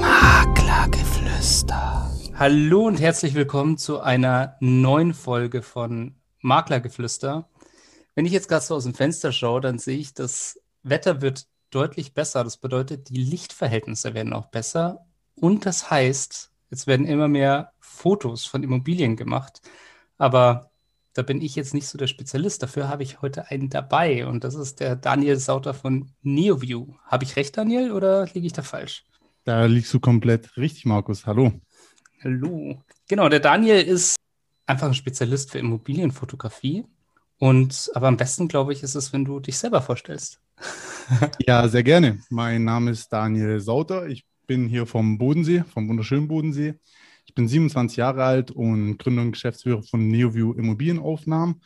Maklergeflüster. Hallo und herzlich willkommen zu einer neuen Folge von Maklergeflüster. Wenn ich jetzt gerade so aus dem Fenster schaue, dann sehe ich, das Wetter wird deutlich besser. Das bedeutet, die Lichtverhältnisse werden auch besser. Und das heißt, es werden immer mehr Fotos von Immobilien gemacht. Aber da bin ich jetzt nicht so der Spezialist. Dafür habe ich heute einen dabei und das ist der Daniel Sauter von NeoView. Habe ich recht, Daniel, oder liege ich da falsch? Da liegst du komplett richtig, Markus. Hallo. Hallo. Genau, der Daniel ist einfach ein Spezialist für Immobilienfotografie. Und aber am besten, glaube ich, ist es, wenn du dich selber vorstellst. ja, sehr gerne. Mein Name ist Daniel Sauter. Ich bin hier vom Bodensee, vom wunderschönen Bodensee. Ich bin 27 Jahre alt und Gründer und Geschäftsführer von NeoView Immobilienaufnahmen.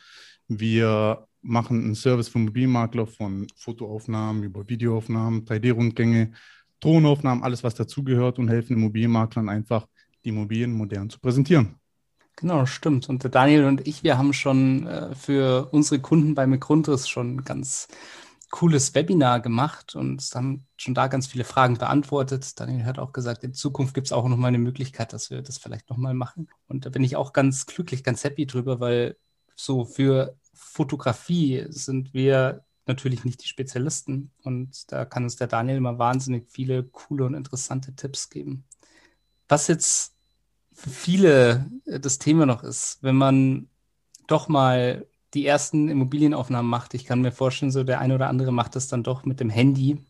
Wir machen einen Service für Immobilienmakler von Fotoaufnahmen über Videoaufnahmen, 3D-Rundgänge, Tonaufnahmen, alles was dazugehört und helfen Immobilienmaklern einfach, die Immobilien modern zu präsentieren. Genau, stimmt. Und der Daniel und ich, wir haben schon äh, für unsere Kunden bei McGrundriss schon ganz cooles Webinar gemacht und haben schon da ganz viele Fragen beantwortet. Daniel hat auch gesagt, in Zukunft gibt es auch noch mal eine Möglichkeit, dass wir das vielleicht noch mal machen. Und da bin ich auch ganz glücklich, ganz happy drüber, weil so für Fotografie sind wir natürlich nicht die Spezialisten und da kann uns der Daniel immer wahnsinnig viele coole und interessante Tipps geben. Was jetzt für viele das Thema noch ist, wenn man doch mal die ersten Immobilienaufnahmen macht. Ich kann mir vorstellen, so der eine oder andere macht das dann doch mit dem Handy.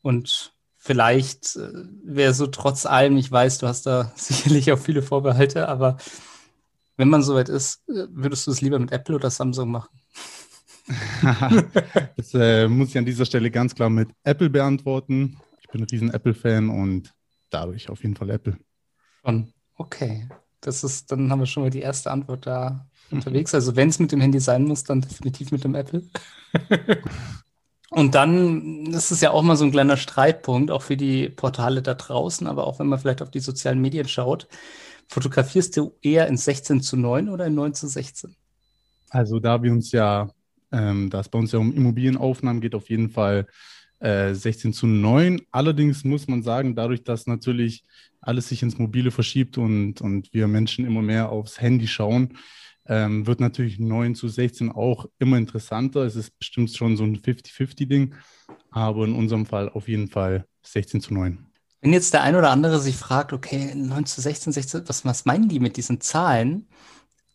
Und vielleicht äh, wäre so trotz allem, ich weiß, du hast da sicherlich auch viele Vorbehalte, aber wenn man soweit ist, äh, würdest du es lieber mit Apple oder Samsung machen? das äh, muss ich an dieser Stelle ganz klar mit Apple beantworten. Ich bin ein riesen Apple-Fan und dadurch auf jeden Fall Apple. Schon, okay. Das ist, dann haben wir schon mal die erste Antwort da unterwegs. Also wenn es mit dem Handy sein muss, dann definitiv mit dem Apple. Und dann ist es ja auch mal so ein kleiner Streitpunkt, auch für die Portale da draußen, aber auch wenn man vielleicht auf die sozialen Medien schaut. Fotografierst du eher in 16 zu 9 oder in 9 zu 16? Also da wir uns ja, ähm, da es bei uns ja um Immobilienaufnahmen geht, auf jeden Fall äh, 16 zu 9. Allerdings muss man sagen, dadurch, dass natürlich alles sich ins Mobile verschiebt und, und wir Menschen immer mehr aufs Handy schauen, ähm, wird natürlich 9 zu 16 auch immer interessanter. Es ist bestimmt schon so ein 50-50-Ding, aber in unserem Fall auf jeden Fall 16 zu 9. Wenn jetzt der ein oder andere sich fragt, okay, 9 zu 16, 16, was, was meinen die mit diesen Zahlen?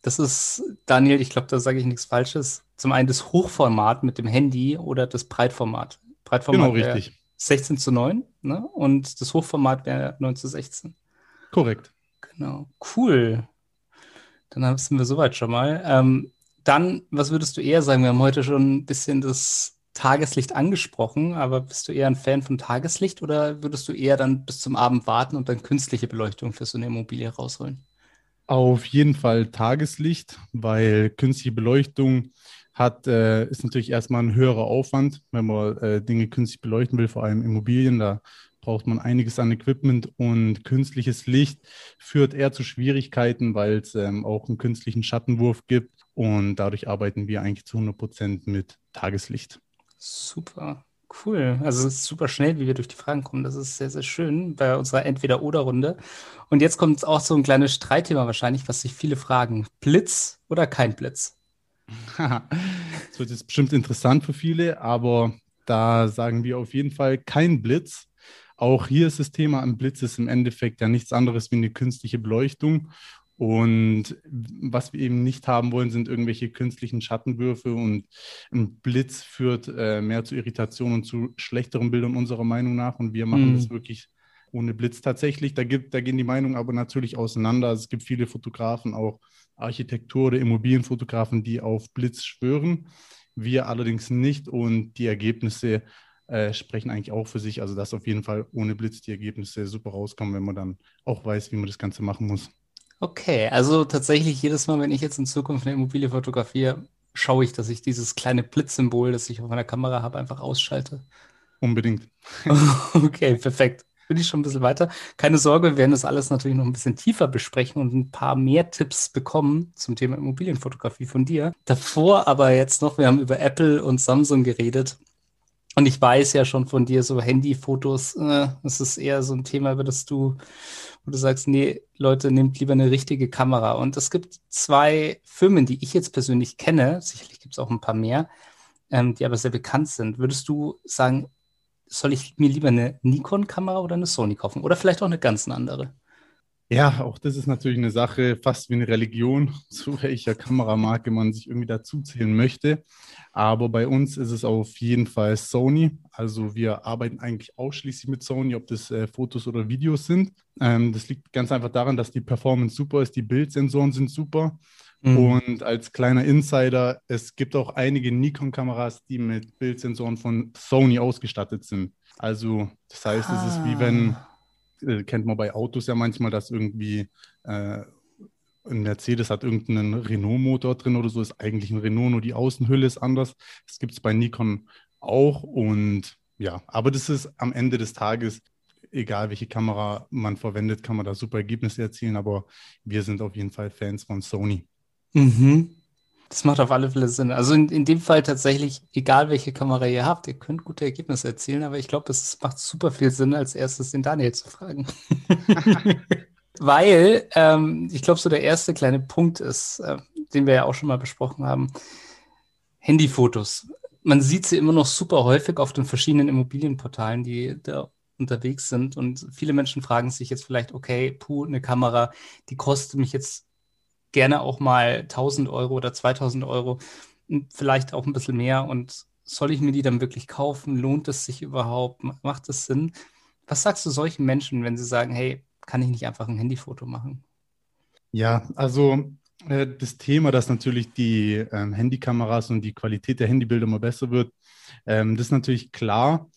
Das ist, Daniel, ich glaube, da sage ich nichts Falsches. Zum einen das Hochformat mit dem Handy oder das Breitformat. Breitformat genau, richtig. 16 zu 9 ne? und das Hochformat wäre 9 zu 16. Korrekt. Genau, cool. Dann sind wir soweit schon mal. Ähm, dann, was würdest du eher sagen? Wir haben heute schon ein bisschen das Tageslicht angesprochen, aber bist du eher ein Fan von Tageslicht oder würdest du eher dann bis zum Abend warten und dann künstliche Beleuchtung für so eine Immobilie rausholen? Auf jeden Fall Tageslicht, weil künstliche Beleuchtung hat, äh, ist natürlich erstmal ein höherer Aufwand, wenn man äh, Dinge künstlich beleuchten will, vor allem Immobilien. Da braucht man einiges an Equipment und künstliches Licht führt eher zu Schwierigkeiten, weil es ähm, auch einen künstlichen Schattenwurf gibt und dadurch arbeiten wir eigentlich zu 100 Prozent mit Tageslicht. Super. Cool. Also es ist super schnell, wie wir durch die Fragen kommen. Das ist sehr, sehr schön bei unserer Entweder-Oder-Runde. Und jetzt kommt auch so ein kleines Streitthema wahrscheinlich, was sich viele fragen. Blitz oder kein Blitz? das wird jetzt bestimmt interessant für viele, aber da sagen wir auf jeden Fall kein Blitz, auch hier ist das Thema am Blitz ist im Endeffekt ja nichts anderes wie eine künstliche Beleuchtung. Und was wir eben nicht haben wollen, sind irgendwelche künstlichen Schattenwürfe und ein Blitz führt äh, mehr zu Irritationen und zu schlechteren Bildern unserer Meinung nach. Und wir machen mhm. das wirklich ohne Blitz tatsächlich. Da, gibt, da gehen die Meinungen aber natürlich auseinander. Also es gibt viele Fotografen, auch Architektur- oder Immobilienfotografen, die auf Blitz schwören. Wir allerdings nicht und die Ergebnisse äh, sprechen eigentlich auch für sich. Also, dass auf jeden Fall ohne Blitz die Ergebnisse super rauskommen, wenn man dann auch weiß, wie man das Ganze machen muss. Okay, also tatsächlich jedes Mal, wenn ich jetzt in Zukunft eine Immobilie fotografiere, schaue ich, dass ich dieses kleine Blitzsymbol, das ich auf meiner Kamera habe, einfach ausschalte. Unbedingt. okay, perfekt. Bin ich schon ein bisschen weiter. Keine Sorge, wir werden das alles natürlich noch ein bisschen tiefer besprechen und ein paar mehr Tipps bekommen zum Thema Immobilienfotografie von dir. Davor aber jetzt noch, wir haben über Apple und Samsung geredet. Und ich weiß ja schon von dir, so Handyfotos, äh, das ist eher so ein Thema, über das du, wo du sagst, nee, Leute, nehmt lieber eine richtige Kamera. Und es gibt zwei Firmen, die ich jetzt persönlich kenne, sicherlich gibt es auch ein paar mehr, ähm, die aber sehr bekannt sind. Würdest du sagen, soll ich mir lieber eine Nikon-Kamera oder eine Sony kaufen? Oder vielleicht auch eine ganz andere? Ja, auch das ist natürlich eine Sache, fast wie eine Religion, zu welcher Kameramarke man sich irgendwie dazuzählen möchte. Aber bei uns ist es auf jeden Fall Sony. Also wir arbeiten eigentlich ausschließlich mit Sony, ob das äh, Fotos oder Videos sind. Ähm, das liegt ganz einfach daran, dass die Performance super ist, die Bildsensoren sind super. Mhm. Und als kleiner Insider, es gibt auch einige Nikon-Kameras, die mit Bildsensoren von Sony ausgestattet sind. Also das heißt, ah. es ist wie wenn ah äh, kennt man bei Autos ja manchmal, dass irgendwie äh, ein Mercedes hat irgendeinen Renault-Motor drin oder so, ist eigentlich ein Renault, nur die Außenhülle ist anders. Das gibt es bei Nikon auch und ja, aber das ist am Ende des Tages, egal welche Kamera man verwendet, kann man da super Ergebnisse erzielen, aber wir sind auf jeden Fall Fans von Sony. Mhm. Das macht auf alle Fälle Sinn. Also in, in dem Fall tatsächlich, egal welche Kamera ihr habt, ihr könnt gute Ergebnisse erzielen, aber ich glaube, es macht super viel Sinn, als erstes den Daniel zu fragen. Weil ähm, ich glaube, so der erste kleine Punkt ist, äh, den wir ja auch schon mal besprochen haben, Handyfotos. Man sieht sie immer noch super häufig auf den verschiedenen Immobilienportalen, die da unterwegs sind. Und viele Menschen fragen sich jetzt vielleicht, okay, puh, eine Kamera, die kostet mich jetzt gerne auch mal 1000 Euro oder 2000 Euro, vielleicht auch ein bisschen mehr. Und soll ich mir die dann wirklich kaufen? Lohnt es sich überhaupt? Macht es Sinn? Was sagst du solchen Menschen, wenn sie sagen, hey, kann ich nicht einfach ein Handyfoto machen? Ja, also äh, das Thema, dass natürlich die ähm, Handykameras und die Qualität der Handybilder immer besser wird, ähm, das ist natürlich klar.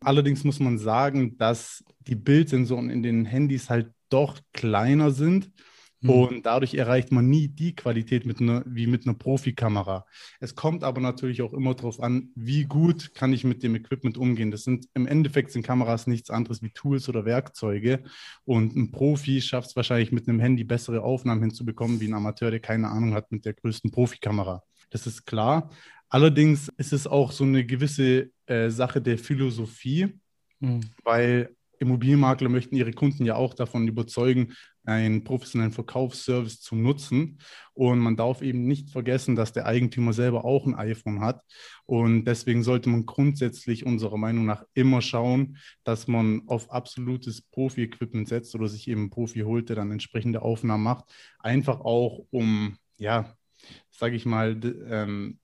Allerdings muss man sagen, dass die Bildsensoren in den Handys halt doch kleiner sind hm. Und dadurch erreicht man nie die Qualität mit einer, wie mit einer Profikamera. Es kommt aber natürlich auch immer darauf an, wie gut kann ich mit dem Equipment umgehen. Das sind im Endeffekt sind Kameras nichts anderes wie Tools oder Werkzeuge. Und ein Profi schafft es wahrscheinlich mit einem Handy bessere Aufnahmen hinzubekommen, wie ein Amateur, der keine Ahnung hat mit der größten Profikamera. Das ist klar. Allerdings ist es auch so eine gewisse äh, Sache der Philosophie, mhm. weil Immobilienmakler möchten ihre Kunden ja auch davon überzeugen, einen professionellen Verkaufsservice zu nutzen. Und man darf eben nicht vergessen, dass der Eigentümer selber auch ein iPhone hat. Und deswegen sollte man grundsätzlich unserer Meinung nach immer schauen, dass man auf absolutes Profi-Equipment setzt oder sich eben einen Profi holt, der dann entsprechende Aufnahmen macht. Einfach auch, um, ja, sage ich mal, ähm,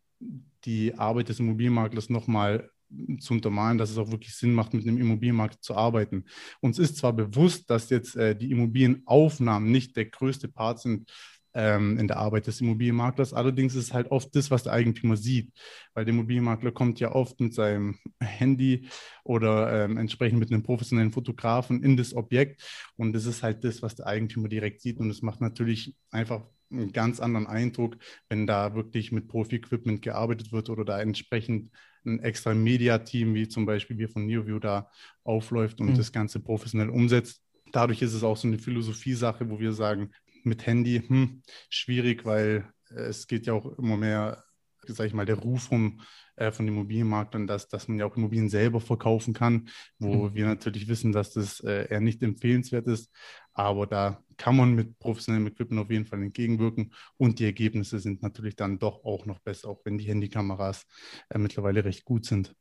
die Arbeit des Immobilienmaklers nochmal zu untermalen, dass es auch wirklich Sinn macht, mit einem Immobilienmarkt zu arbeiten. Uns ist zwar bewusst, dass jetzt äh, die Immobilienaufnahmen nicht der größte Part sind ähm, in der Arbeit des Immobilienmaklers, allerdings ist es halt oft das, was der Eigentümer sieht, weil der Immobilienmakler kommt ja oft mit seinem Handy oder ähm, entsprechend mit einem professionellen Fotografen in das Objekt. Und das ist halt das, was der Eigentümer direkt sieht. Und es macht natürlich einfach einen ganz anderen Eindruck, wenn da wirklich mit Profi-Equipment gearbeitet wird oder da entsprechend ein extra Media-Team, wie zum Beispiel wir von NeoView da aufläuft und mhm. das Ganze professionell umsetzt. Dadurch ist es auch so eine Philosophie-Sache, wo wir sagen, mit Handy, hm, schwierig, weil es geht ja auch immer mehr, sag ich mal, der Ruf um äh, von Immobilienmaklern, dass, dass man ja auch Immobilien selber verkaufen kann, wo mhm. wir natürlich wissen, dass das äh, eher nicht empfehlenswert ist. Aber da kann man mit professionellem Equipment auf jeden Fall entgegenwirken und die Ergebnisse sind natürlich dann doch auch noch besser, auch wenn die Handykameras äh, mittlerweile recht gut sind.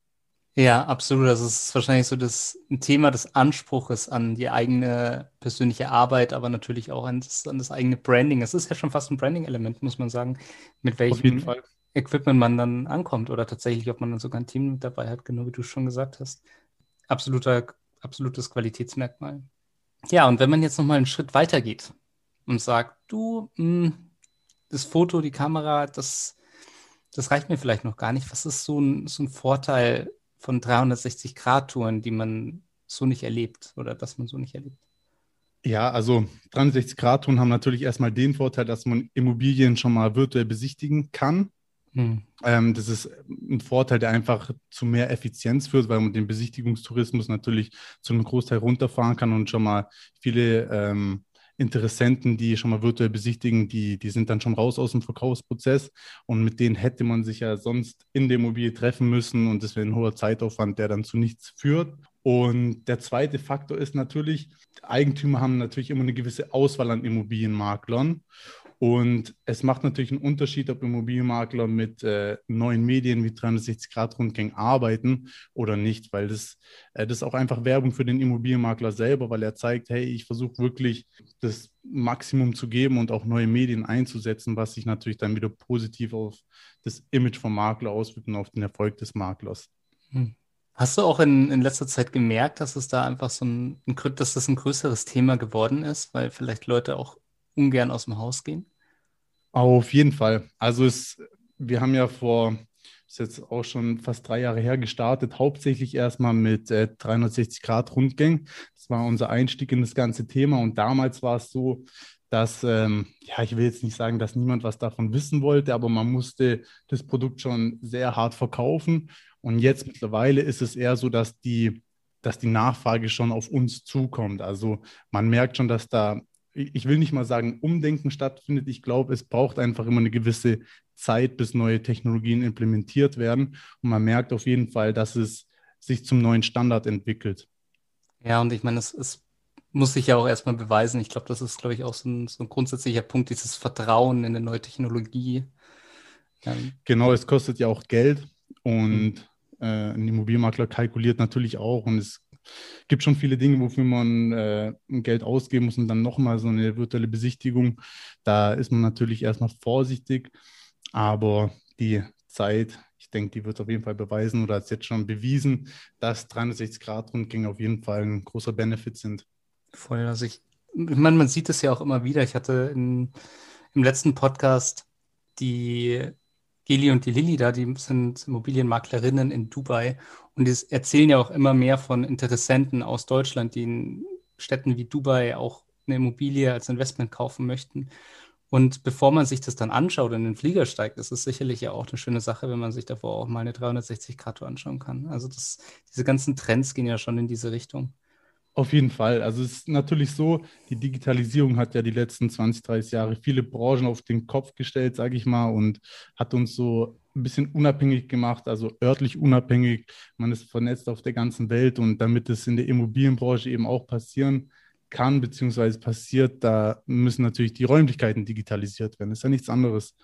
Ja, absolut. Das ist wahrscheinlich so das ein Thema des Anspruches an die eigene persönliche Arbeit, aber natürlich auch an das, an das eigene Branding. Es ist ja schon fast ein Branding-Element, muss man sagen, mit welchem Equipment man dann ankommt oder tatsächlich, ob man dann sogar ein Team dabei hat, genau wie du schon gesagt hast. Absoluter, absolutes Qualitätsmerkmal. Ja, und wenn man jetzt nochmal einen Schritt weiter geht und sagt, du, mh, hm, das Foto, die Kamera, das, das reicht mir vielleicht noch gar nicht. Was ist so ein, so ein Vorteil von 360-Grad-Touren, die man so nicht erlebt oder dass man so nicht erlebt? Ja, also 360-Grad-Touren haben natürlich erstmal den Vorteil, dass man Immobilien schon mal virtuell besichtigen kann. Hm. Ähm, das ist ein Vorteil, der einfach zu mehr Effizienz führt, weil man den Besichtigungstourismus natürlich zu einem Großteil runterfahren kann und schon mal viele ähm, Interessenten, die schon mal virtuell besichtigen, die, die sind dann schon raus aus dem Verkaufsprozess und mit denen hätte man sich ja sonst in der Immobilie treffen müssen und das wäre ein hoher Zeitaufwand, der dann zu nichts führt. Und der zweite Faktor ist natürlich, Eigentümer haben natürlich immer eine gewisse Auswahl an Immobilienmaklern. Und es macht natürlich einen Unterschied, ob Immobilienmakler mit äh, neuen Medien wie 360-Grad-Rundgängen arbeiten oder nicht, weil das, äh, das ist auch einfach Werbung für den Immobilienmakler selber, weil er zeigt, hey, ich versuche wirklich das Maximum zu geben und auch neue Medien einzusetzen, was sich natürlich dann wieder positiv auf das Image vom Makler auswirkt und auf den Erfolg des Maklers. Hm. Hast du auch in, in letzter Zeit gemerkt, dass es da einfach so ein, ein, dass das ein größeres Thema geworden ist, weil vielleicht Leute auch ungern aus dem Haus gehen? Auf jeden Fall. Also es, wir haben ja vor, ist jetzt auch schon fast drei Jahre her gestartet, hauptsächlich erstmal mit äh, 360-Grad-Rundgängen. Das war unser Einstieg in das ganze Thema. Und damals war es so, dass, ähm, ja, ich will jetzt nicht sagen, dass niemand was davon wissen wollte, aber man musste das Produkt schon sehr hart verkaufen. Und jetzt mittlerweile ist es eher so, dass die, dass die Nachfrage schon auf uns zukommt. Also man merkt schon, dass da ich will nicht mal sagen, Umdenken stattfindet. Ich glaube, es braucht einfach immer eine gewisse Zeit, bis neue Technologien implementiert werden. Und man merkt auf jeden Fall, dass es sich zum neuen Standard entwickelt. Ja, und ich meine, es, es muss sich ja auch erstmal beweisen. Ich glaube, das ist, glaube ich, auch so ein, so ein, grundsätzlicher Punkt, dieses Vertrauen in eine neue Technologie. Ja. Genau, es kostet ja auch Geld und mhm. äh, ein Immobilienmakler kalkuliert natürlich auch und es gibt schon viele Dinge, wofür man äh, Geld ausgeben muss und dann nochmal so eine virtuelle Besichtigung. Da ist man natürlich erstmal vorsichtig, aber die Zeit, ich denke, die wird auf jeden Fall beweisen oder hat jetzt schon bewiesen, dass 360-Grad-Rundgänge auf jeden Fall ein großer Benefit sind. Voll, also ich, ich meine, man sieht es ja auch immer wieder. Ich hatte in, im letzten Podcast die Geli und die Lilly da, die sind Immobilienmaklerinnen in Dubai und die erzählen ja auch immer mehr von Interessenten aus Deutschland, die in Städten wie Dubai auch eine Immobilie als Investment kaufen möchten. Und bevor man sich das dann anschaut und in den Flieger steigt, ist es sicherlich ja auch eine schöne Sache, wenn man sich davor auch mal eine 360-Grad-Tour anschauen kann. Also das, diese ganzen Trends gehen ja schon in diese Richtung. Auf jeden Fall. Also es ist natürlich so, die Digitalisierung hat ja die letzten 20, 30 Jahre viele Branchen auf den Kopf gestellt, sage ich mal, und hat uns so ein bisschen unabhängig gemacht, also örtlich unabhängig. Man ist vernetzt auf der ganzen Welt und damit es in der Immobilienbranche eben auch passieren kann, beziehungsweise passiert, da müssen natürlich die Räumlichkeiten digitalisiert werden. Das ist ja nichts anderes.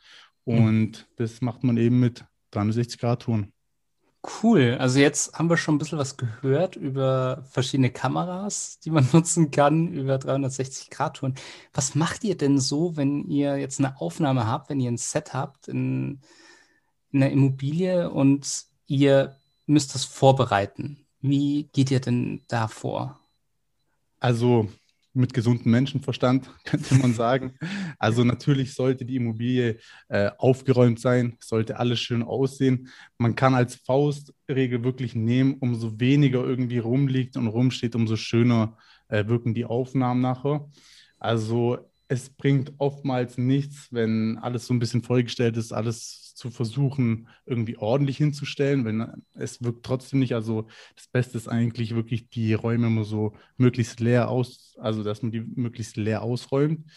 Mhm. Und mhm. das macht man eben mit 360-Grad-Touren. Cool. Also jetzt haben wir schon ein bisschen was gehört über verschiedene Kameras, die man nutzen kann, über 360-Grad-Touren. Was macht ihr denn so, wenn ihr jetzt eine Aufnahme habt, wenn ihr ein Set habt in, in einer Immobilie und ihr müsst das vorbereiten? Wie geht ihr denn da vor? Also mit gesundem Menschenverstand, könnte man sagen. Also natürlich sollte die Immobilie äh, aufgeräumt sein, sollte alles schön aussehen. Man kann als Faustregel wirklich nehmen, umso weniger irgendwie rumliegt und rumsteht, umso schöner äh, wirken die Aufnahmen nachher. Also es bringt oftmals nichts, wenn alles so ein bisschen vollgestellt ist, alles zu versuchen, irgendwie ordentlich hinzustellen, wenn es wirkt trotzdem nicht. Also das Beste ist eigentlich wirklich die Räume immer so möglichst leer aus, also dass man die möglichst leer ausräumt.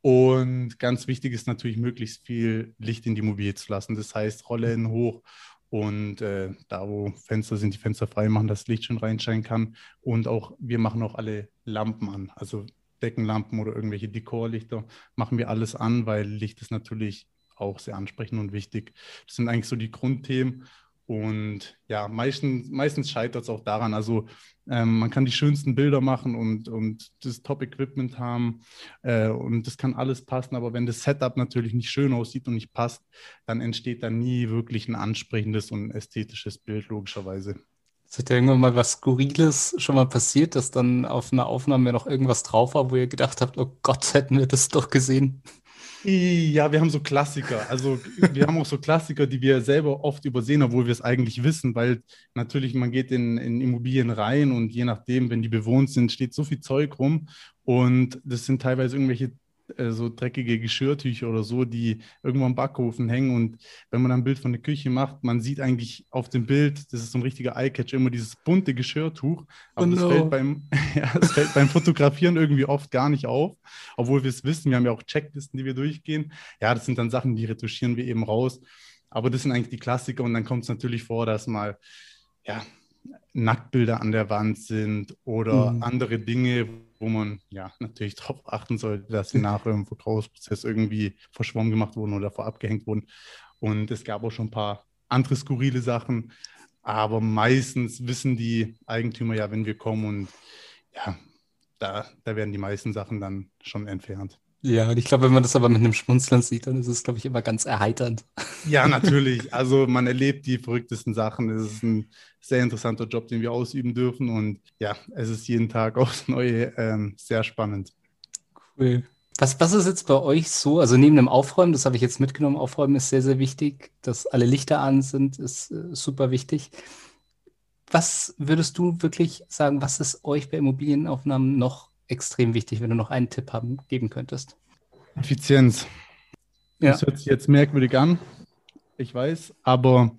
Und ganz wichtig ist natürlich, möglichst viel Licht in die Immobilie zu lassen. Das heißt, Rollen hoch und äh, da, wo Fenster sind, die Fenster frei machen, dass Licht schön reinscheinen kann. Und auch, wir machen auch alle Lampen an. Also Deckenlampen oder irgendwelche Dekorlichter machen wir alles an, weil Licht ist natürlich auch sehr ansprechend und wichtig. Das sind eigentlich so die Grundthemen. Und ja, meistens, meistens scheitert es auch daran. Also ähm, man kann die schönsten Bilder machen und, und das Top-Equipment haben äh, und das kann alles passen. Aber wenn das Setup natürlich nicht schön aussieht und nicht passt, dann entsteht da nie wirklich ein ansprechendes und ästhetisches Bild, logischerweise. Ist euch irgendwann mal was Skurriles schon mal passiert, dass dann auf einer Aufnahme noch irgendwas drauf war, wo ihr gedacht habt, oh Gott, hätten wir das doch gesehen? Ja, wir haben so Klassiker. Also wir haben auch so Klassiker, die wir selber oft übersehen, obwohl wir es eigentlich wissen, weil natürlich man geht in, in Immobilien rein und je nachdem, wenn die bewohnt sind, steht so viel Zeug rum und das sind teilweise irgendwelche äh, so dreckige Geschirrtücher oder so, die irgendwo am Backofen hängen. Und wenn man ein Bild von der Küche macht, man sieht eigentlich auf dem Bild, das ist so ein richtiger Eyecatch, immer dieses bunte Geschirrtuch. Aber oh no. das, fällt beim, ja, das fällt beim Fotografieren irgendwie oft gar nicht auf, obwohl wir es wissen. Wir haben ja auch Checklisten, die wir durchgehen. Ja, das sind dann Sachen, die retuschieren wir eben raus. Aber das sind eigentlich die Klassiker. Und dann kommt es natürlich vor, dass mal, ja, Nacktbilder an der Wand sind oder mhm. andere Dinge, wo man ja natürlich darauf achten sollte, dass sie nach dem Verkaufsprozess irgendwie verschwommen gemacht wurden oder vorab gehängt wurden. Und es gab auch schon ein paar andere skurrile Sachen, aber meistens wissen die Eigentümer ja, wenn wir kommen und ja, da, da werden die meisten Sachen dann schon entfernt. Ja, und ich glaube, wenn man das aber mit einem Schmunzeln sieht, dann ist es, glaube ich, immer ganz erheiternd. Ja, natürlich. Also man erlebt die verrücktesten Sachen. Es ist ein sehr interessanter Job, den wir ausüben dürfen. Und ja, es ist jeden Tag aufs Neue ähm, sehr spannend. Cool. Was, was ist jetzt bei euch so? Also neben dem Aufräumen, das habe ich jetzt mitgenommen, Aufräumen ist sehr, sehr wichtig. Dass alle Lichter an sind, ist äh, super wichtig. Was würdest du wirklich sagen, was ist euch bei Immobilienaufnahmen noch extrem wichtig, wenn du noch einen Tipp haben, geben könntest. Effizienz. Ja. Das hört sich jetzt merkwürdig an, ich weiß, aber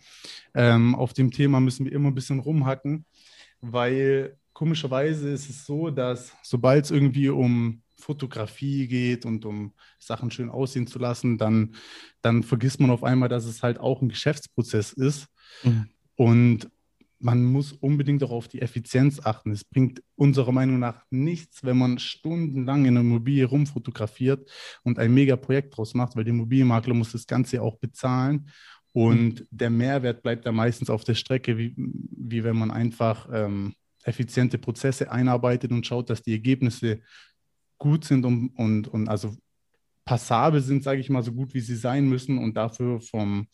ähm, auf dem Thema müssen wir immer ein bisschen rumhacken, weil komischerweise ist es so, dass sobald es irgendwie um Fotografie geht und um Sachen schön aussehen zu lassen, dann, dann vergisst man auf einmal, dass es halt auch ein Geschäftsprozess ist. Mhm. Und man muss unbedingt auch auf die Effizienz achten. Es bringt unserer Meinung nach nichts, wenn man stundenlang in einer Immobilie rumfotografiert und ein Mega-Projekt draus macht, weil der Immobilienmakler muss das Ganze auch bezahlen. Und mhm. der Mehrwert bleibt da meistens auf der Strecke, wie, wie wenn man einfach ähm, effiziente Prozesse einarbeitet und schaut, dass die Ergebnisse gut sind und, und, und also passabel sind, sage ich mal, so gut wie sie sein müssen und dafür vom,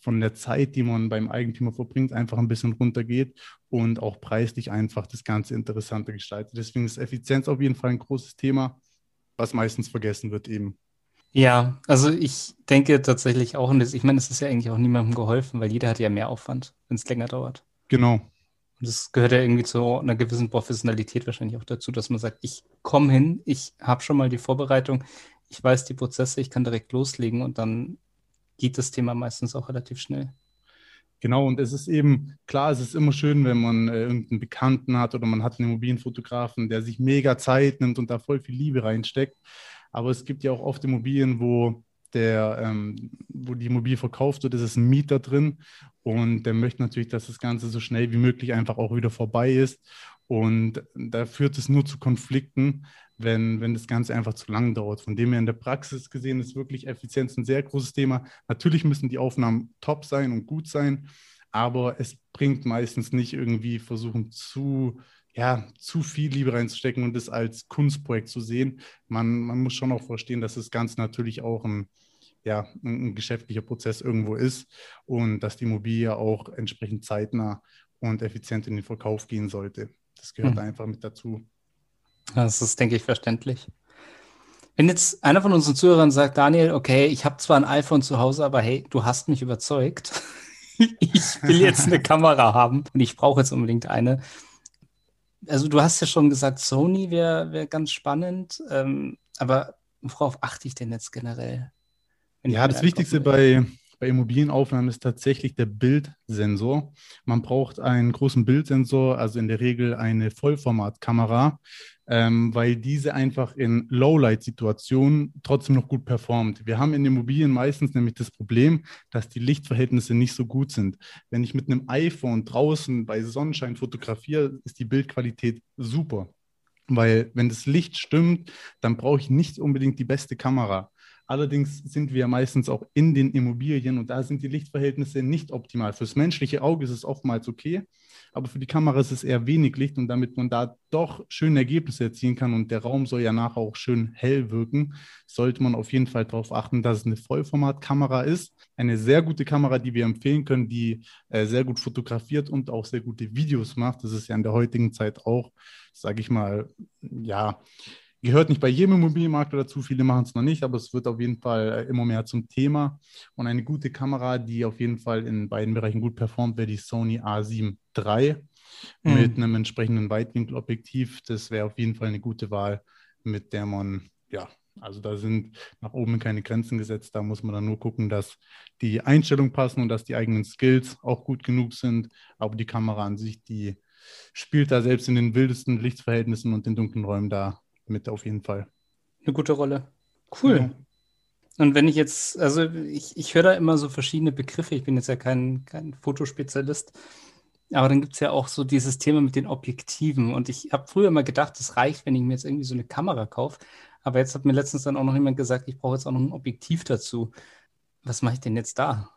von der Zeit, die man beim Eigentümer verbringt, einfach ein bisschen runtergeht und auch preislich einfach das Ganze interessanter gestaltet. Deswegen ist Effizienz auf jeden Fall ein großes Thema, was meistens vergessen wird eben. Ja, also ich denke tatsächlich auch, und ich meine, es ist ja eigentlich auch niemandem geholfen, weil jeder hat ja mehr Aufwand, wenn es länger dauert. Genau. Und das gehört ja irgendwie zu einer gewissen Professionalität wahrscheinlich auch dazu, dass man sagt, ich komme hin, ich habe schon mal die Vorbereitung, ich weiß die Prozesse, ich kann direkt loslegen und dann geht das Thema meistens auch relativ schnell. Genau, und es ist eben, klar, es ist immer schön, wenn man äh, irgendeinen Bekannten hat oder man hat einen Immobilienfotografen, der sich mega Zeit nimmt und da voll viel Liebe reinsteckt. Aber es gibt ja auch oft Immobilien, wo der, ähm, wo die Immobilie verkauft wird, ist es ein Mieter drin und der möchte natürlich, dass das Ganze so schnell wie möglich einfach auch wieder vorbei ist. Und da führt es nur zu Konflikten, wenn, wenn das Ganze einfach zu lang dauert. Von dem her in der Praxis gesehen ist wirklich Effizienz ein sehr großes Thema. Natürlich müssen die Aufnahmen top sein und gut sein, aber es bringt meistens nicht irgendwie versuchen zu, ja, zu viel Liebe reinzustecken und das als Kunstprojekt zu sehen. Man, man muss schon auch verstehen, dass das Ganze natürlich auch ein, ja, ein geschäftlicher Prozess irgendwo ist und dass die Immobilie auch entsprechend zeitnah und effizient in den Verkauf gehen sollte. Das gehört hm. einfach mit dazu. Das ist, denke ich, verständlich. Wenn jetzt einer von unseren Zuhörern sagt, Daniel, okay, ich habe zwar ein iPhone zu Hause, aber hey, du hast mich überzeugt. ich will jetzt eine Kamera haben und ich brauche jetzt unbedingt eine. Also du hast ja schon gesagt, Sony wäre wär ganz spannend, ähm, aber worauf achte ich denn jetzt generell? Ja, das Wichtigste bei, bei Immobilienaufnahmen ist tatsächlich der Bildsensor. Man braucht einen großen Bildsensor, also in der Regel eine Vollformatkamera, ähm, weil diese einfach in Lowlight-Situationen trotzdem noch gut performt. Wir haben in Immobilien meistens nämlich das Problem, dass die Lichtverhältnisse nicht so gut sind. Wenn ich mit einem iPhone draußen bei Sonnenschein fotografiere, ist die Bildqualität super. Weil wenn das Licht stimmt, dann brauche ich nicht unbedingt die beste Kamera. Allerdings sind wir meistens auch in den Immobilien und da sind die Lichtverhältnisse nicht optimal. Fürs menschliche Auge ist es oftmals okay, aber für die Kamera ist es eher wenig Licht und damit man da doch schöne Ergebnisse erzielen kann und der Raum soll ja nachher auch schön hell wirken, sollte man auf jeden Fall darauf achten, dass es eine Vollformatkamera ist. Eine sehr gute Kamera, die wir empfehlen können, die äh, sehr gut fotografiert und auch sehr gute Videos macht. Das ist ja in der heutigen Zeit auch, sage ich mal, ja, Gehört nicht bei jedem Immobilienmarkt dazu, viele machen es noch nicht, aber es wird auf jeden Fall äh, immer mehr zum Thema. Und eine gute Kamera, die auf jeden Fall in beiden Bereichen gut performt, wäre die Sony A7 III mhm. mit einem entsprechenden Weitwinkelobjektiv. Das wäre auf jeden Fall eine gute Wahl, mit der man ja Also da sind nach oben keine Grenzen gesetzt. Da muss man dann nur gucken, dass die Einstellungen passen und dass die eigenen Skills auch gut genug sind. Aber die Kamera an sich, die spielt da selbst in den wildesten Lichtverhältnissen und den dunklen Räumen da mit auf jeden Fall. Eine gute Rolle. Cool. Ja. Und wenn ich jetzt, also ich, ich höre da immer so verschiedene Begriffe. Ich bin jetzt ja kein, kein Fotospezialist. Aber dann gibt es ja auch so dieses Thema mit den Objektiven. Und ich habe früher immer gedacht, es reicht, wenn ich mir jetzt irgendwie so eine Kamera kaufe. Aber jetzt hat mir letztens dann auch noch jemand gesagt, ich brauche jetzt auch noch ein Objektiv dazu. Was mache ich denn jetzt da?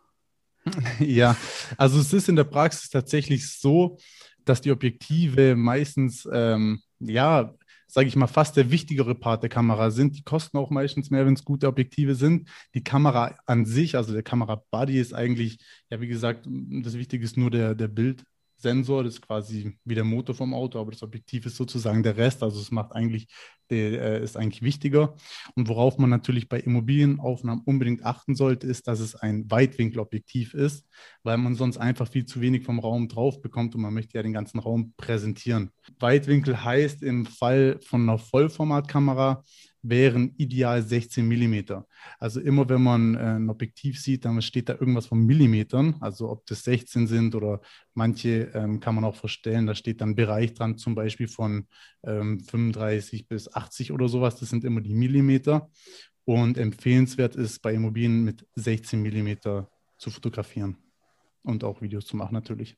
Ja, also es ist in der Praxis tatsächlich so, dass die Objektive meistens, ähm, ja, sage ich mal, fast der wichtigere Part der Kamera sind. Die kosten auch meistens mehr, wenn es gute Objektive sind. Die Kamera an sich, also der Kamera-Body ist eigentlich, ja, wie gesagt, das Wichtige ist nur der, der Bild, Sensor, das ist quasi wie der Motor vom Auto, aber das Objektiv ist sozusagen der Rest. Also es macht eigentlich, der äh, ist eigentlich wichtiger. Und worauf man natürlich bei Immobilienaufnahmen unbedingt achten sollte, ist, dass es ein Weitwinkelobjektiv ist, weil man sonst einfach viel zu wenig vom Raum drauf bekommt und man möchte ja den ganzen Raum präsentieren. Weitwinkel heißt im Fall von einer Vollformatkamera, wären ideal 16 Millimeter. Also immer wenn man äh, ein Objektiv sieht, dann steht da irgendwas von Millimetern, also ob das 16 sind oder manche ähm, kann man auch verstellen, da steht dann Bereich dran, zum Beispiel von ähm, 35 bis 80 oder sowas, das sind immer die Millimeter. Und empfehlenswert ist bei Immobilien mit 16 Millimeter zu fotografieren und auch Videos zu machen natürlich.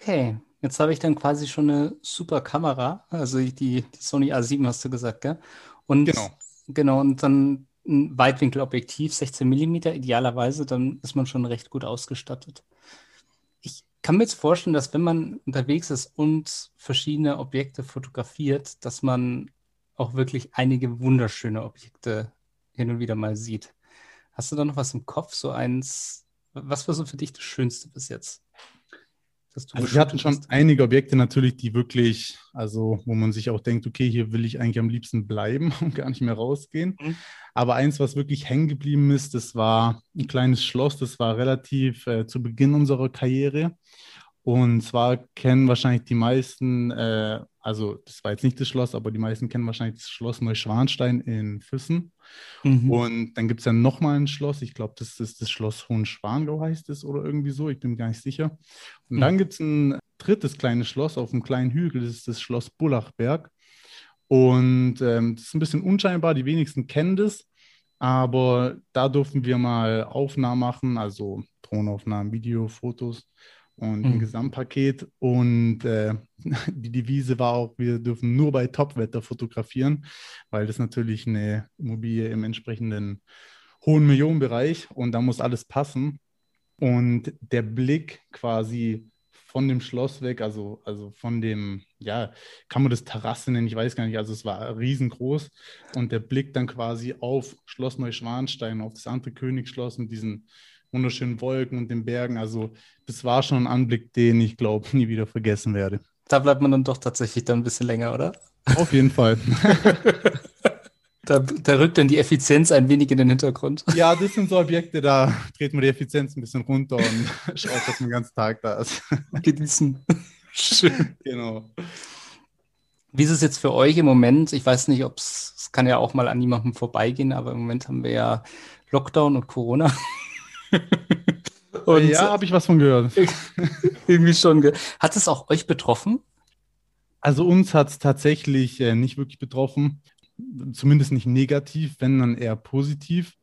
Okay, jetzt habe ich dann quasi schon eine super Kamera, also die, die Sony A7 hast du gesagt, gell? Und genau. Genau, und dann ein Weitwinkelobjektiv, 16 mm idealerweise, dann ist man schon recht gut ausgestattet. Ich kann mir jetzt vorstellen, dass wenn man unterwegs ist und verschiedene Objekte fotografiert, dass man auch wirklich einige wunderschöne Objekte hin und wieder mal sieht. Hast du da noch was im Kopf? So eins, was war so für dich das Schönste bis jetzt? Also wir hatten schon einige Objekte natürlich, die wirklich, also wo man sich auch denkt, okay, hier will ich eigentlich am liebsten bleiben und gar nicht mehr rausgehen. Mhm. Aber eins, was wirklich hängen geblieben ist, das war ein kleines Schloss, das war relativ äh, zu Beginn unserer Karriere. Und zwar kennen wahrscheinlich die meisten, äh, also das war jetzt nicht das Schloss, aber die meisten kennen wahrscheinlich das Schloss Neuschwanstein in Füssen. Mhm. Und dann gibt es ja nochmal ein Schloss, ich glaube, das ist das Schloss Hohenschwangau heißt es oder irgendwie so, ich bin mir gar nicht sicher. Und mhm. dann gibt es ein drittes kleines Schloss auf einem kleinen Hügel, das ist das Schloss Bullachberg. Und ähm, das ist ein bisschen unscheinbar, die wenigsten kennen das, aber da durften wir mal Aufnahmen machen, also Drohnenaufnahmen, Video, Fotos und mhm. ein Gesamtpaket. Und äh, die Devise war auch, wir dürfen nur bei Topwetter fotografieren, weil das natürlich eine Immobilie im entsprechenden hohen Millionenbereich und da muss alles passen. Und der Blick quasi von dem Schloss weg, also, also von dem, ja, kann man das Terrasse nennen, ich weiß gar nicht, also es war riesengroß und der Blick dann quasi auf Schloss Neuschwanstein, auf das andere Königsschloss mit diesen wunderschönen Wolken und den Bergen. Also das war schon ein Anblick, den ich glaube, nie wieder vergessen werde. Da bleibt man dann doch tatsächlich dann ein bisschen länger, oder? Auf jeden Fall. da, da, rückt dann die Effizienz ein wenig in den Hintergrund. Ja, das sind so Objekte, da dreht man die Effizienz ein bisschen runter und schaut, dass man den ganzen Tag da ist. Genießen. Schön. Genau. Wie ist es jetzt für euch im Moment? Ich weiß nicht, ob es, es kann ja auch mal an jemandem vorbeigehen, aber im Moment haben wir ja Lockdown und Corona. Und ja, habe ich was von gehört. irgendwie schon. Ge hat es auch euch betroffen? Also uns hat es tatsächlich äh, nicht wirklich betroffen. Zumindest nicht negativ, wenn dann eher positiv.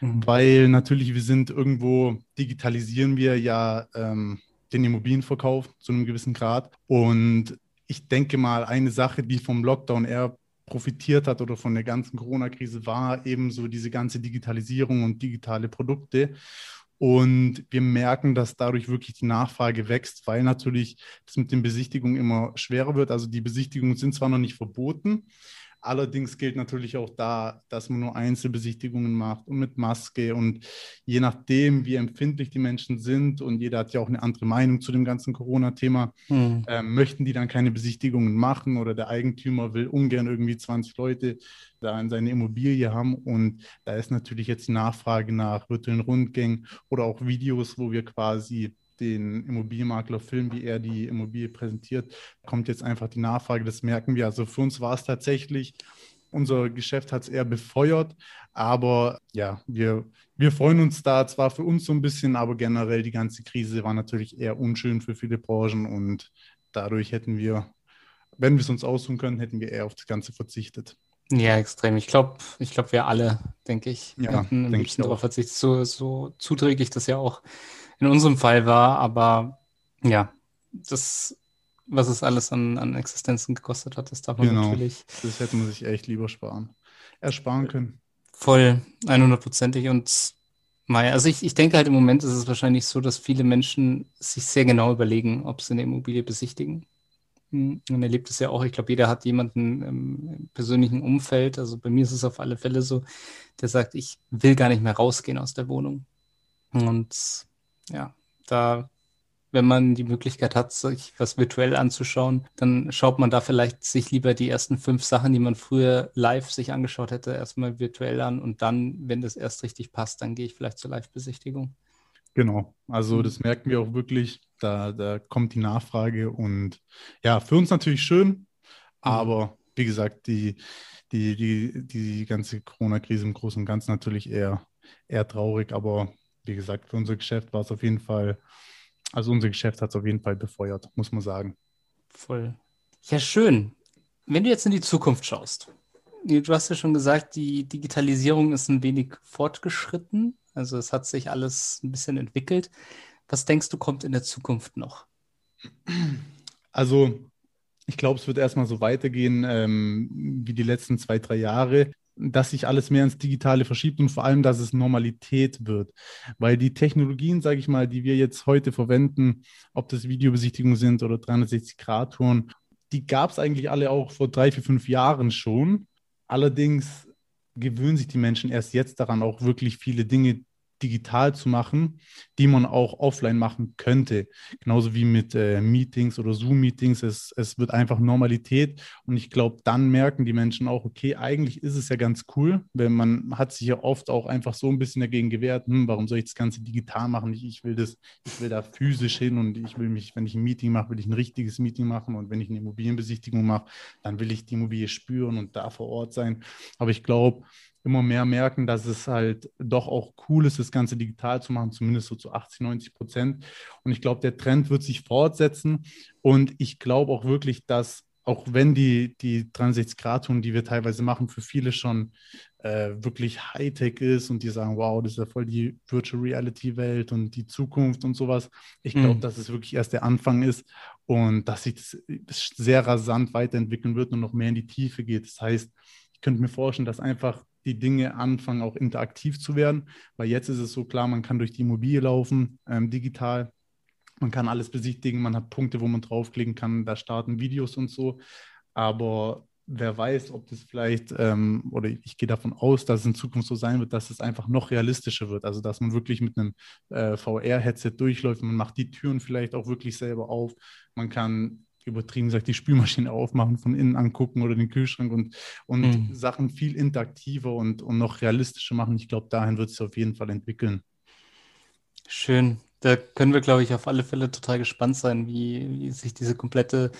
Mhm. Weil natürlich, wir sind irgendwo, digitalisieren wir ja ähm, den Immobilienverkauf zu einem gewissen Grad. Und ich denke mal, eine Sache, die vom Lockdown eher profitiert hat oder von der ganzen Corona-Krise war eben so diese ganze Digitalisierung und digitale Produkte. Und wir merken, dass dadurch wirklich die Nachfrage wächst, weil natürlich das mit den Besichtigungen immer schwerer wird. Also die Besichtigungen sind zwar noch nicht verboten, Allerdings gilt natürlich auch da, dass man nur Einzelbesichtigungen macht und mit Maske und je nachdem, wie empfindlich die Menschen sind und jeder hat ja auch eine andere Meinung zu dem ganzen Corona-Thema, hm. äh, möchten die dann keine Besichtigungen machen oder der Eigentümer will ungern irgendwie 20 Leute da in seine Immobilie haben und da ist natürlich jetzt die Nachfrage nach virtuellen Rundgängen oder auch Videos, wo wir quasi den Immobilienmakler filmen, wie er die Immobilie präsentiert, kommt jetzt einfach die Nachfrage, das merken wir. Also für uns war es tatsächlich unser Geschäft hat es eher befeuert, aber ja, wir, wir freuen uns da zwar für uns so ein bisschen, aber generell die ganze Krise war natürlich eher unschön für viele Branchen und dadurch hätten wir, wenn wir es uns aussuchen können, hätten wir eher auf das Ganze verzichtet. Ja, extrem. Ich glaube, ich glaube, wir alle, denke ich, ja, hätten am liebsten darauf verzichtet. So, so zuträglich das ja auch in unserem Fall war, aber ja, das, was es alles an, an Existenzen gekostet hat, das darf man genau. natürlich. Das hätte man sich echt lieber sparen. Ersparen können. Voll, 100%ig und Maya, also ich, ich denke halt im Moment ist es wahrscheinlich so, dass viele Menschen sich sehr genau überlegen, ob sie eine Immobilie besichtigen. Hm, man erlebt es ja auch, ich glaube, jeder hat jemanden im persönlichen Umfeld, also bei mir ist es auf alle Fälle so, der sagt, ich will gar nicht mehr rausgehen aus der Wohnung. Und ja, da wenn man die Möglichkeit hat, sich was virtuell anzuschauen, dann schaut man da vielleicht sich lieber die ersten fünf Sachen, die man früher live sich angeschaut hätte, erstmal virtuell an und dann, wenn das erst richtig passt, dann gehe ich vielleicht zur Live-Besichtigung. Genau, also mhm. das merken wir auch wirklich, da, da kommt die Nachfrage und ja, für uns natürlich schön, mhm. aber wie gesagt, die, die, die, die ganze Corona-Krise im Großen und Ganzen natürlich eher, eher traurig, aber wie gesagt, für unser Geschäft war es auf jeden Fall also unser Geschäft hat es auf jeden Fall befeuert, muss man sagen. Voll. Ja, schön. Wenn du jetzt in die Zukunft schaust, du hast ja schon gesagt, die Digitalisierung ist ein wenig fortgeschritten. Also es hat sich alles ein bisschen entwickelt. Was denkst du, kommt in der Zukunft noch? Also ich glaube, es wird erstmal so weitergehen ähm, wie die letzten zwei, drei Jahre dass sich alles mehr ins Digitale verschiebt und vor allem, dass es Normalität wird. Weil die Technologien, sage ich mal, die wir jetzt heute verwenden, ob das Videobesichtigungen sind oder 360-Grad-Touren, die gab es eigentlich alle auch vor drei, vier, fünf Jahren schon. Allerdings gewöhnen sich die Menschen erst jetzt daran, auch wirklich viele Dinge digital zu machen, die man auch offline machen könnte. Genauso wie mit äh, Meetings oder Zoom-Meetings. Es, es wird einfach Normalität. Und ich glaube, dann merken die Menschen auch, okay, eigentlich ist es ja ganz cool, wenn man hat sich ja oft auch einfach so ein bisschen dagegen gewehrt, hm, warum soll ich das Ganze digital machen? Ich, ich will das, ich will da physisch hin und ich will mich, wenn ich ein Meeting mache, will ich ein richtiges Meeting machen und wenn ich eine Immobilienbesichtigung mache, dann will ich die Immobilie spüren und da vor Ort sein. Aber ich glaube, immer mehr merken, dass es halt doch auch cool ist, das Ganze digital zu machen, zumindest so zu 80, 90 Prozent. Und ich glaube, der Trend wird sich fortsetzen. Und ich glaube auch wirklich, dass auch wenn die, die 360-Grad-Touren, die wir teilweise machen, für viele schon äh, wirklich Hightech ist und die sagen, wow, das ist ja voll die Virtual Reality-Welt und die Zukunft und sowas. Ich glaube, mhm. dass es wirklich erst der Anfang ist und dass sich das sehr rasant weiterentwickeln wird und noch mehr in die Tiefe geht. Das heißt, ich könnte mir vorstellen, dass einfach die Dinge anfangen, auch interaktiv zu werden. Weil jetzt ist es so klar, man kann durch die Immobilie laufen, ähm, digital. Man kann alles besichtigen, man hat Punkte, wo man draufklicken kann, da starten Videos und so. Aber wer weiß, ob das vielleicht, ähm, oder ich gehe davon aus, dass es in Zukunft so sein wird, dass es einfach noch realistischer wird. Also, dass man wirklich mit einem äh, VR-Headset durchläuft, man macht die Türen vielleicht auch wirklich selber auf. Man kann übertrieben gesagt, die Spülmaschine aufmachen, von innen angucken oder den Kühlschrank und, und mhm. Sachen viel interaktiver und, und noch realistischer machen. Ich glaube, dahin wird es auf jeden Fall entwickeln. Schön. Da können wir, glaube ich, auf alle Fälle total gespannt sein, wie, wie sich diese komplette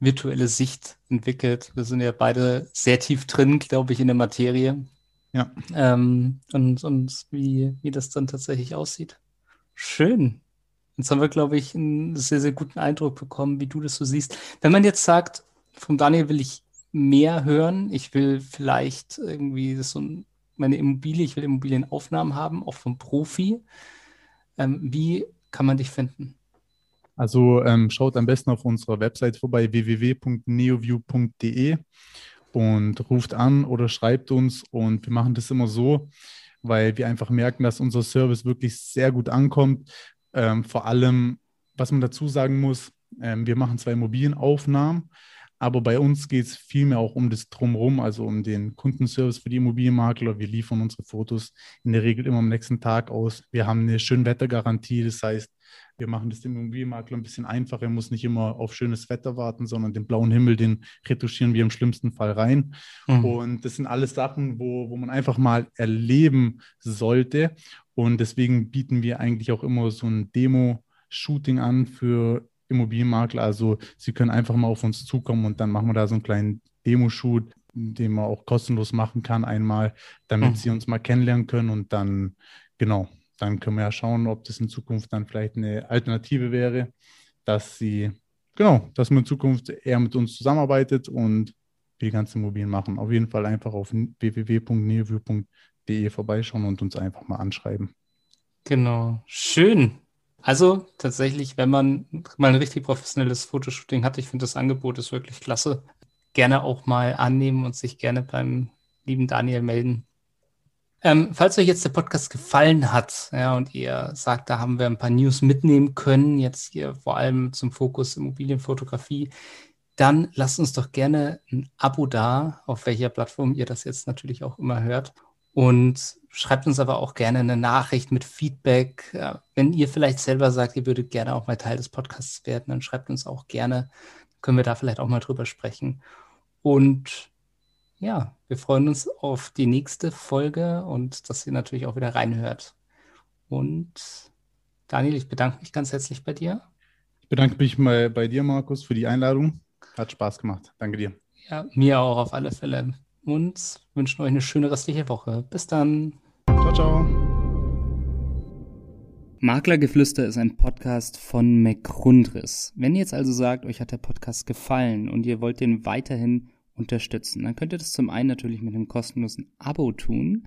virtuelle Sicht entwickelt. Wir sind ja beide sehr tief drin, glaube ich, in der Materie. Ja. Ähm, und und wie, wie das dann tatsächlich aussieht. Schön. Jetzt haben wir, glaube ich, einen sehr, sehr guten Eindruck bekommen, wie du das so siehst. Wenn man jetzt sagt, vom Daniel will ich mehr hören, ich will vielleicht irgendwie so meine Immobilie, ich will Immobilienaufnahmen haben, auch vom Profi. Ähm, wie kann man dich finden? Also ähm, schaut am besten auf unserer Website vorbei www.neoview.de und ruft an oder schreibt uns und wir machen das immer so, weil wir einfach merken, dass unser Service wirklich sehr gut ankommt. Ähm, vor allem, was man dazu sagen muss, ähm, wir machen zwei Immobilienaufnahmen, aber bei uns geht es vielmehr auch um das Drumherum, also um den Kundenservice für die Immobilienmakler. Wir liefern unsere Fotos in der Regel immer am nächsten Tag aus. Wir haben eine Schönwettergarantie, das heißt, wir machen das dem Immobilienmakler ein bisschen einfacher. Er muss nicht immer auf schönes Wetter warten, sondern den blauen Himmel, den retuschieren wir im schlimmsten Fall rein. Mhm. Und das sind alles Sachen, wo, wo man einfach mal erleben sollte. Und deswegen bieten wir eigentlich auch immer so ein Demo-Shooting an für Immobilienmakler. Also Sie können einfach mal auf uns zukommen und dann machen wir da so einen kleinen Demo-Shoot. den man auch kostenlos machen kann, einmal, damit mhm. sie uns mal kennenlernen können und dann, genau, dann können wir ja schauen, ob das in Zukunft dann vielleicht eine Alternative wäre, dass sie, genau, dass man in Zukunft eher mit uns zusammenarbeitet und wir die ganzen Immobilien machen. Auf jeden Fall einfach auf www.neoview.de vorbeischauen und uns einfach mal anschreiben. Genau, schön. Also tatsächlich, wenn man mal ein richtig professionelles Fotoshooting hat, ich finde das Angebot ist wirklich klasse. Gerne auch mal annehmen und sich gerne beim lieben Daniel melden. Ähm, falls euch jetzt der Podcast gefallen hat ja, und ihr sagt, da haben wir ein paar News mitnehmen können, jetzt hier vor allem zum Fokus Immobilienfotografie, dann lasst uns doch gerne ein Abo da, auf welcher Plattform ihr das jetzt natürlich auch immer hört. Und schreibt uns aber auch gerne eine Nachricht mit Feedback. Wenn ihr vielleicht selber sagt, ihr würdet gerne auch mal Teil des Podcasts werden, dann schreibt uns auch gerne. Können wir da vielleicht auch mal drüber sprechen. Und ja, wir freuen uns auf die nächste Folge und dass ihr natürlich auch wieder reinhört. Und Daniel, ich bedanke mich ganz herzlich bei dir. Ich bedanke mich mal bei dir, Markus, für die Einladung. Hat Spaß gemacht. Danke dir. Ja, mir auch auf alle Fälle und wünschen euch eine schöne restliche Woche. Bis dann. Ciao, ciao. Maklergeflüster ist ein Podcast von McRundris. Wenn ihr jetzt also sagt, euch hat der Podcast gefallen und ihr wollt den weiterhin unterstützen, dann könnt ihr das zum einen natürlich mit einem kostenlosen Abo tun.